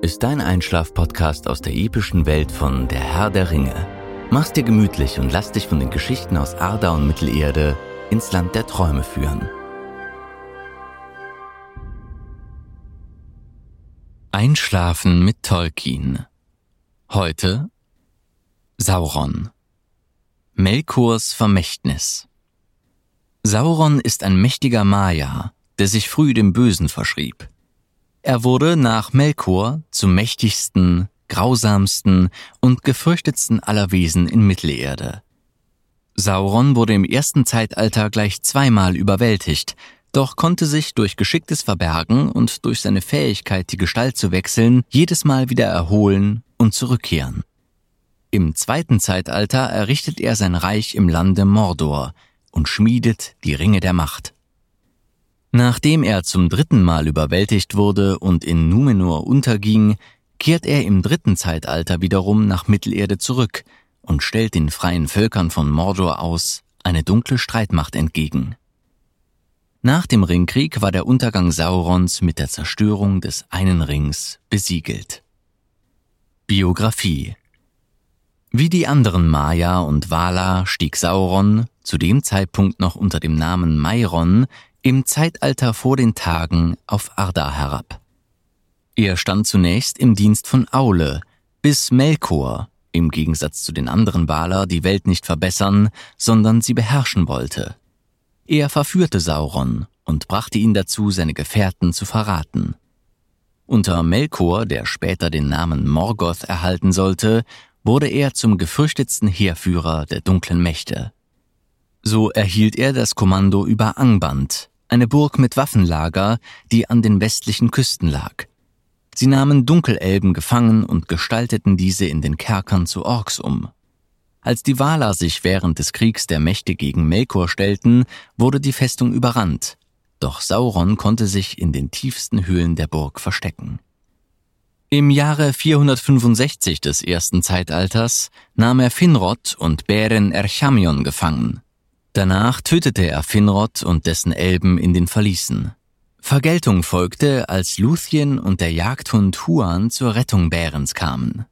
ist dein Einschlaf-Podcast aus der epischen Welt von Der Herr der Ringe. Mach's dir gemütlich und lass dich von den Geschichten aus Arda und Mittelerde ins Land der Träume führen. Einschlafen mit Tolkien. Heute Sauron. Melkors Vermächtnis. Sauron ist ein mächtiger Maya, der sich früh dem Bösen verschrieb. Er wurde nach Melkor zum mächtigsten, grausamsten und gefürchtetsten aller Wesen in Mittelerde. Sauron wurde im ersten Zeitalter gleich zweimal überwältigt, doch konnte sich durch geschicktes Verbergen und durch seine Fähigkeit, die Gestalt zu wechseln, jedes Mal wieder erholen und zurückkehren. Im zweiten Zeitalter errichtet er sein Reich im Lande Mordor und schmiedet die Ringe der Macht. Nachdem er zum dritten Mal überwältigt wurde und in Numenor unterging, kehrt er im dritten Zeitalter wiederum nach Mittelerde zurück und stellt den freien Völkern von Mordor aus eine dunkle Streitmacht entgegen. Nach dem Ringkrieg war der Untergang Saurons mit der Zerstörung des einen Rings besiegelt. Biografie Wie die anderen Maya und Vala stieg Sauron, zu dem Zeitpunkt noch unter dem Namen Mairon, im Zeitalter vor den Tagen auf Arda herab. Er stand zunächst im Dienst von Aule, bis Melkor, im Gegensatz zu den anderen Waler, die Welt nicht verbessern, sondern sie beherrschen wollte. Er verführte Sauron und brachte ihn dazu, seine Gefährten zu verraten. Unter Melkor, der später den Namen Morgoth erhalten sollte, wurde er zum gefürchtetsten Heerführer der dunklen Mächte. So erhielt er das Kommando über Angband, eine Burg mit Waffenlager, die an den westlichen Küsten lag. Sie nahmen Dunkelelben gefangen und gestalteten diese in den Kerkern zu Orks um. Als die Valar sich während des Kriegs der Mächte gegen Melkor stellten, wurde die Festung überrannt, doch Sauron konnte sich in den tiefsten Höhlen der Burg verstecken. Im Jahre 465 des ersten Zeitalters nahm er Finrod und Beren Erchamion gefangen. Danach tötete er Finrod und dessen Elben in den Verließen. Vergeltung folgte, als Luthien und der Jagdhund Huan zur Rettung Bärens kamen.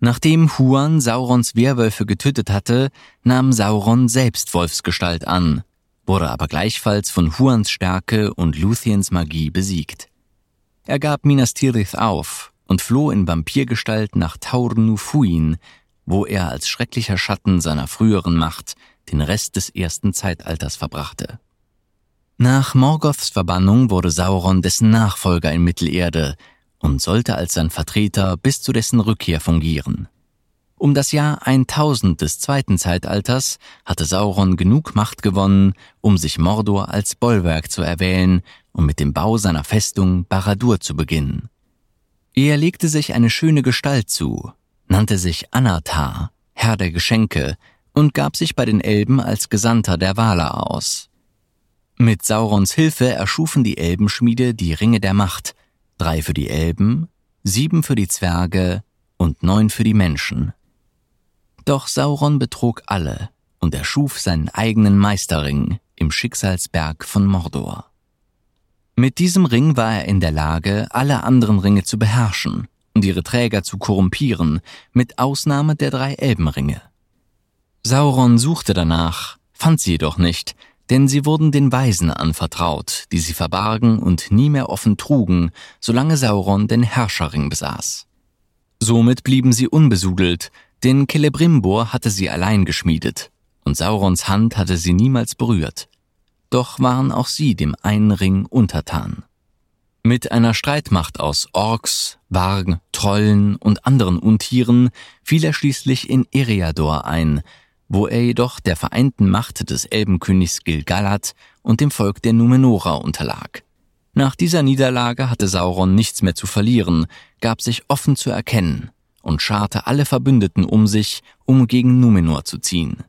Nachdem Huan Saurons Werwölfe getötet hatte, nahm Sauron selbst Wolfsgestalt an, wurde aber gleichfalls von Huans Stärke und Luthiens Magie besiegt. Er gab Minas Tirith auf und floh in Vampirgestalt nach Taur Nufuin, wo er als schrecklicher Schatten seiner früheren Macht den Rest des ersten Zeitalters verbrachte. Nach Morgoths Verbannung wurde Sauron dessen Nachfolger in Mittelerde und sollte als sein Vertreter bis zu dessen Rückkehr fungieren. Um das Jahr 1000 des zweiten Zeitalters hatte Sauron genug Macht gewonnen, um sich Mordor als Bollwerk zu erwählen und mit dem Bau seiner Festung Baradur zu beginnen. Er legte sich eine schöne Gestalt zu, nannte sich Anatar, Herr der Geschenke, und gab sich bei den Elben als Gesandter der Valar aus. Mit Saurons Hilfe erschufen die Elbenschmiede die Ringe der Macht, drei für die Elben, sieben für die Zwerge und neun für die Menschen. Doch Sauron betrog alle und erschuf seinen eigenen Meisterring im Schicksalsberg von Mordor. Mit diesem Ring war er in der Lage, alle anderen Ringe zu beherrschen ihre Träger zu korrumpieren, mit Ausnahme der drei Elbenringe. Sauron suchte danach, fand sie jedoch nicht, denn sie wurden den Weisen anvertraut, die sie verbargen und nie mehr offen trugen, solange Sauron den Herrscherring besaß. Somit blieben sie unbesudelt, denn Celebrimbor hatte sie allein geschmiedet, und Saurons Hand hatte sie niemals berührt. Doch waren auch sie dem einen Ring untertan. Mit einer Streitmacht aus Orks, Warg, Trollen und anderen Untieren fiel er schließlich in Eriador ein, wo er jedoch der vereinten Macht des Elbenkönigs Gilgalad und dem Volk der Numenorer unterlag. Nach dieser Niederlage hatte Sauron nichts mehr zu verlieren, gab sich offen zu erkennen und scharte alle Verbündeten um sich, um gegen Numenor zu ziehen.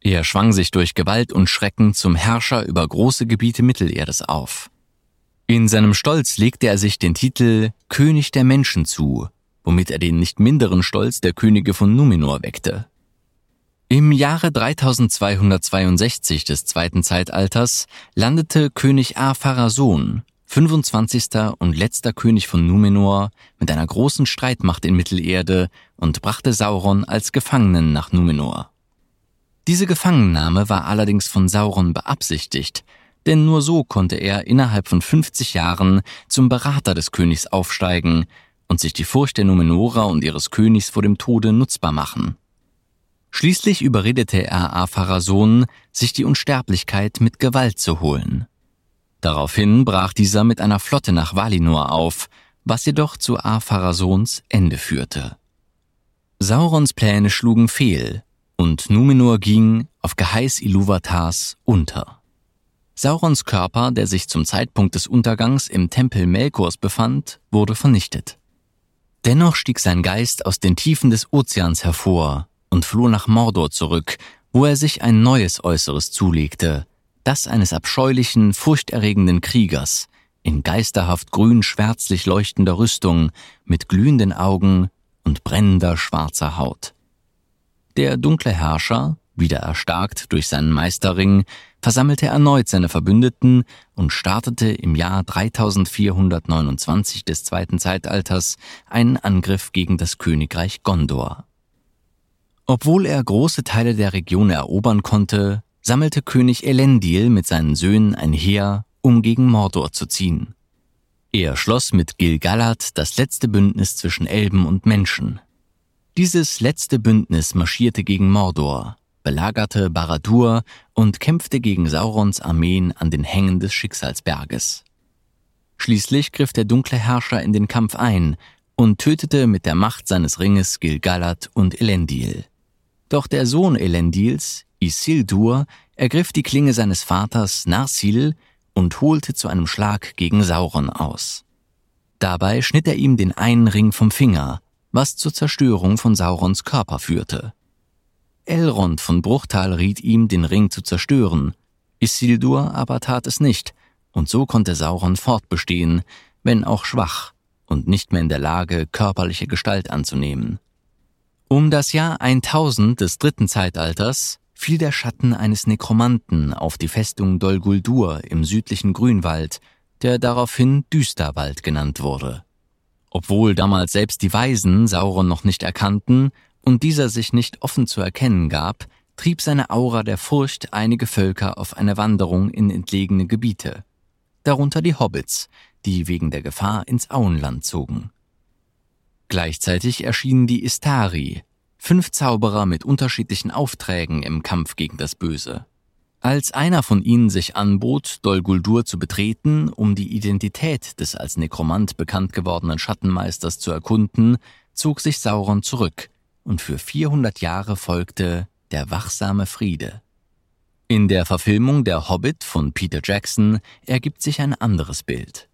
Er schwang sich durch Gewalt und Schrecken zum Herrscher über große Gebiete Mittelerdes auf. In seinem Stolz legte er sich den Titel König der Menschen zu, womit er den nicht minderen Stolz der Könige von Numenor weckte. Im Jahre 3262 des zweiten Zeitalters landete König Ar-Pharazôn, 25. und letzter König von Numenor, mit einer großen Streitmacht in Mittelerde und brachte Sauron als Gefangenen nach Numenor. Diese Gefangennahme war allerdings von Sauron beabsichtigt, denn nur so konnte er innerhalb von 50 Jahren zum Berater des Königs aufsteigen und sich die Furcht der Numenorer und ihres Königs vor dem Tode nutzbar machen. Schließlich überredete er Apharazon, sich die Unsterblichkeit mit Gewalt zu holen. Daraufhin brach dieser mit einer Flotte nach Valinor auf, was jedoch zu Apharazons Ende führte. Saurons Pläne schlugen fehl und Numenor ging, auf Geheiß Iluvatars, unter. Saurons Körper, der sich zum Zeitpunkt des Untergangs im Tempel Melkors befand, wurde vernichtet. Dennoch stieg sein Geist aus den Tiefen des Ozeans hervor und floh nach Mordor zurück, wo er sich ein neues Äußeres zulegte, das eines abscheulichen, furchterregenden Kriegers, in geisterhaft grün-schwärzlich leuchtender Rüstung, mit glühenden Augen und brennender schwarzer Haut. Der dunkle Herrscher, wieder erstarkt durch seinen Meisterring, versammelte erneut seine Verbündeten und startete im Jahr 3429 des zweiten Zeitalters einen Angriff gegen das Königreich Gondor. Obwohl er große Teile der Region erobern konnte, sammelte König Elendil mit seinen Söhnen ein Heer, um gegen Mordor zu ziehen. Er schloss mit Gil-galad das letzte Bündnis zwischen Elben und Menschen. Dieses letzte Bündnis marschierte gegen Mordor, belagerte Baradur und kämpfte gegen Saurons Armeen an den Hängen des Schicksalsberges. Schließlich griff der dunkle Herrscher in den Kampf ein und tötete mit der Macht seines Ringes Gil-galad und Elendil. Doch der Sohn Elendils, Isildur, ergriff die Klinge seines Vaters Narsil und holte zu einem Schlag gegen Sauron aus. Dabei schnitt er ihm den einen Ring vom Finger, was zur Zerstörung von Saurons Körper führte. Elrond von Bruchtal riet ihm, den Ring zu zerstören. Isildur aber tat es nicht, und so konnte Sauron fortbestehen, wenn auch schwach und nicht mehr in der Lage, körperliche Gestalt anzunehmen. Um das Jahr 1000 des dritten Zeitalters fiel der Schatten eines Nekromanten auf die Festung Dol Guldur im südlichen Grünwald, der daraufhin Düsterwald genannt wurde. Obwohl damals selbst die Weisen Sauron noch nicht erkannten, und dieser sich nicht offen zu erkennen gab, trieb seine Aura der Furcht einige Völker auf eine Wanderung in entlegene Gebiete, darunter die Hobbits, die wegen der Gefahr ins Auenland zogen. Gleichzeitig erschienen die Istari, fünf Zauberer mit unterschiedlichen Aufträgen im Kampf gegen das Böse. Als einer von ihnen sich anbot, Dol Guldur zu betreten, um die Identität des als Nekromant bekannt gewordenen Schattenmeisters zu erkunden, zog sich Sauron zurück, und für 400 Jahre folgte der wachsame Friede. In der Verfilmung Der Hobbit von Peter Jackson ergibt sich ein anderes Bild.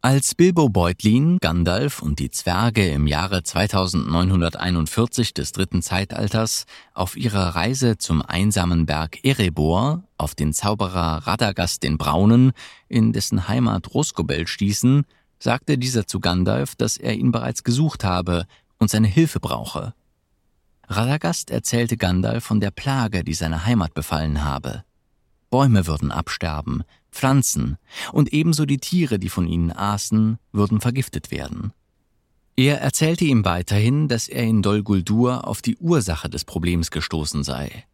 Als Bilbo Beutlin, Gandalf und die Zwerge im Jahre 2941 des dritten Zeitalters auf ihrer Reise zum einsamen Berg Erebor auf den Zauberer Radagast den Braunen in dessen Heimat Rosgobel stießen, sagte dieser zu Gandalf, dass er ihn bereits gesucht habe und seine Hilfe brauche. Radagast erzählte Gandalf von der Plage, die seine Heimat befallen habe. Bäume würden absterben, Pflanzen und ebenso die Tiere, die von ihnen aßen, würden vergiftet werden. Er erzählte ihm weiterhin, dass er in Dol Guldur auf die Ursache des Problems gestoßen sei.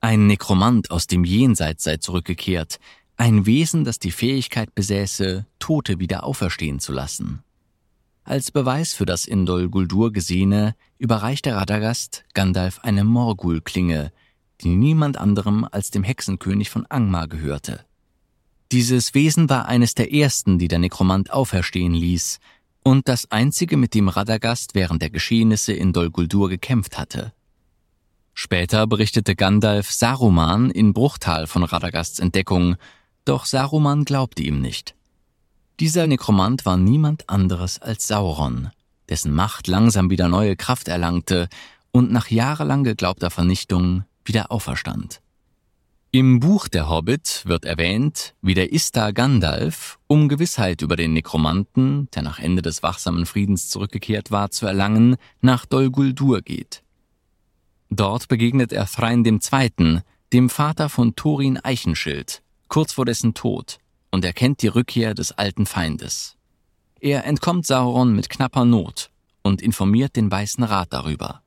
Ein Nekromant aus dem Jenseits sei zurückgekehrt, ein Wesen, das die Fähigkeit besäße, Tote wieder auferstehen zu lassen. Als Beweis für das in Dol Guldur Gesehene überreichte Radagast Gandalf eine Morgul-Klinge, die niemand anderem als dem Hexenkönig von Angmar gehörte. Dieses Wesen war eines der ersten, die der Nekromant auferstehen ließ, und das einzige, mit dem Radagast während der Geschehnisse in Dol Guldur gekämpft hatte. Später berichtete Gandalf Saruman in Bruchtal von Radagasts Entdeckung, doch Saruman glaubte ihm nicht. Dieser Nekromant war niemand anderes als Sauron, dessen Macht langsam wieder neue Kraft erlangte und nach jahrelang geglaubter Vernichtung wieder auferstand. Im Buch Der Hobbit wird erwähnt, wie der Istar Gandalf, um Gewissheit über den Nekromanten, der nach Ende des wachsamen Friedens zurückgekehrt war, zu erlangen, nach Dol Guldur geht. Dort begegnet er Thrain II., dem Vater von Thorin Eichenschild, kurz vor dessen Tod, und erkennt die Rückkehr des alten Feindes. Er entkommt Sauron mit knapper Not und informiert den Weißen Rat darüber.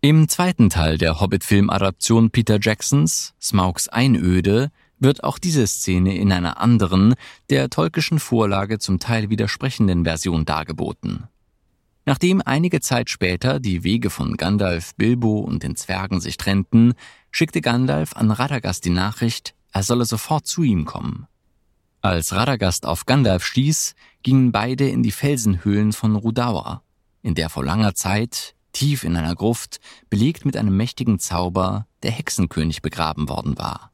Im zweiten Teil der Hobbit-Film-Adaption Peter Jacksons, Smaugs Einöde, wird auch diese Szene in einer anderen, der tolkischen Vorlage zum Teil widersprechenden Version dargeboten. Nachdem einige Zeit später die Wege von Gandalf, Bilbo und den Zwergen sich trennten, schickte Gandalf an Radagast die Nachricht, er solle sofort zu ihm kommen. Als Radagast auf Gandalf stieß, gingen beide in die Felsenhöhlen von Rudauer, in der vor langer Zeit tief in einer Gruft, belegt mit einem mächtigen Zauber, der Hexenkönig begraben worden war.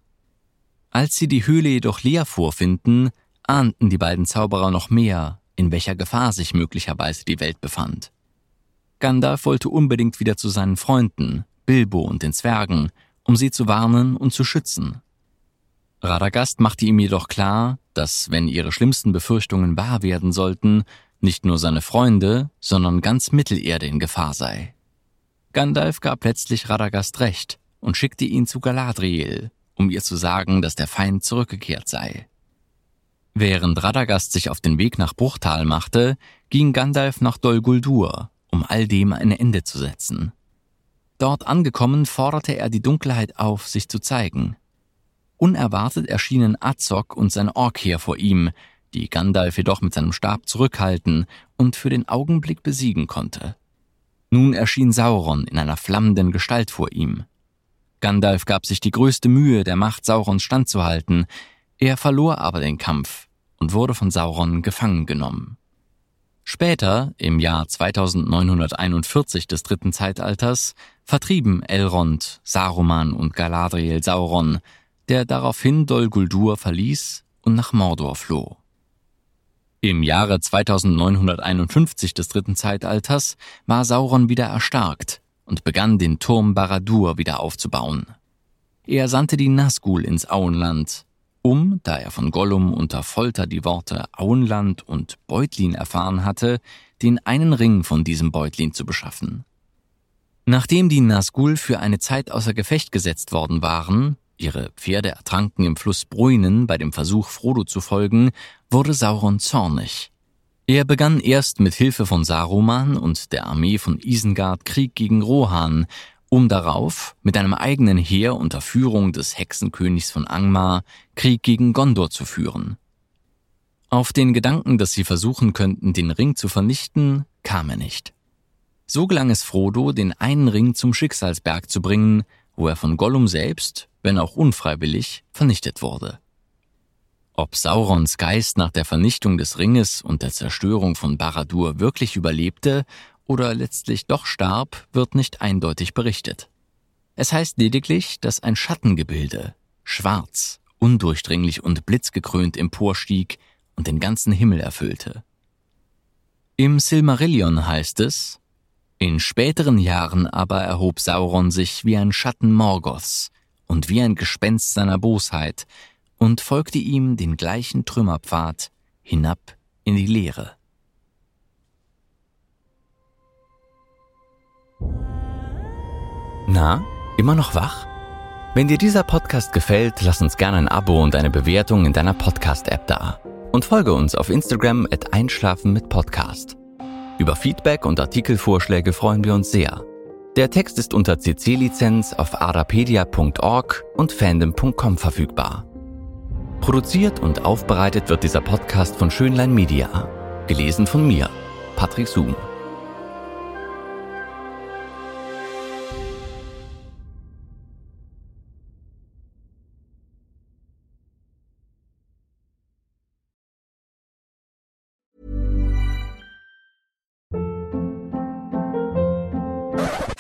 Als sie die Höhle jedoch leer vorfinden, ahnten die beiden Zauberer noch mehr, in welcher Gefahr sich möglicherweise die Welt befand. Gandalf wollte unbedingt wieder zu seinen Freunden, Bilbo und den Zwergen, um sie zu warnen und zu schützen. Radagast machte ihm jedoch klar, dass, wenn ihre schlimmsten Befürchtungen wahr werden sollten, nicht nur seine Freunde, sondern ganz Mittelerde in Gefahr sei. Gandalf gab letztlich Radagast recht und schickte ihn zu Galadriel, um ihr zu sagen, dass der Feind zurückgekehrt sei. Während Radagast sich auf den Weg nach Bruchtal machte, ging Gandalf nach Dol Guldur, um all dem ein Ende zu setzen. Dort angekommen forderte er die Dunkelheit auf, sich zu zeigen. Unerwartet erschienen Azog und sein Orkheer vor ihm, die Gandalf jedoch mit seinem Stab zurückhalten und für den Augenblick besiegen konnte. Nun erschien Sauron in einer flammenden Gestalt vor ihm. Gandalf gab sich die größte Mühe, der Macht Saurons standzuhalten, er verlor aber den Kampf und wurde von Sauron gefangen genommen. Später, im Jahr 2941 des dritten Zeitalters, vertrieben Elrond, Saruman und Galadriel Sauron, der daraufhin Dol Guldur verließ und nach Mordor floh. Im Jahre 2951 des dritten Zeitalters war Sauron wieder erstarkt und begann den Turm Baradur wieder aufzubauen. Er sandte die Nazgul ins Auenland, um, da er von Gollum unter Folter die Worte Auenland und Beutlin erfahren hatte, den einen Ring von diesem Beutlin zu beschaffen. Nachdem die Nazgul für eine Zeit außer Gefecht gesetzt worden waren, ihre Pferde ertranken im Fluss Bruinen bei dem Versuch, Frodo zu folgen, wurde Sauron zornig. Er begann erst mit Hilfe von Saruman und der Armee von Isengard Krieg gegen Rohan, um darauf mit einem eigenen Heer unter Führung des Hexenkönigs von Angmar Krieg gegen Gondor zu führen. Auf den Gedanken, dass sie versuchen könnten, den Ring zu vernichten, kam er nicht. So gelang es Frodo, den einen Ring zum Schicksalsberg zu bringen, wo er von Gollum selbst, wenn auch unfreiwillig, vernichtet wurde. Ob Saurons Geist nach der Vernichtung des Ringes und der Zerstörung von Baradur wirklich überlebte oder letztlich doch starb, wird nicht eindeutig berichtet. Es heißt lediglich, dass ein Schattengebilde, schwarz, undurchdringlich und blitzgekrönt emporstieg und den ganzen Himmel erfüllte. Im Silmarillion heißt es, in späteren Jahren aber erhob Sauron sich wie ein Schatten Morgoths und wie ein Gespenst seiner Bosheit, und folgte ihm den gleichen Trümmerpfad hinab in die Leere. Na, immer noch wach? Wenn dir dieser Podcast gefällt, lass uns gerne ein Abo und eine Bewertung in deiner Podcast-App da. Und folge uns auf Instagram at Einschlafen mit Podcast. Über Feedback und Artikelvorschläge freuen wir uns sehr. Der Text ist unter CC-Lizenz auf arapedia.org und fandom.com verfügbar. Produziert und aufbereitet wird dieser Podcast von Schönlein Media. Gelesen von mir, Patrick Zoom.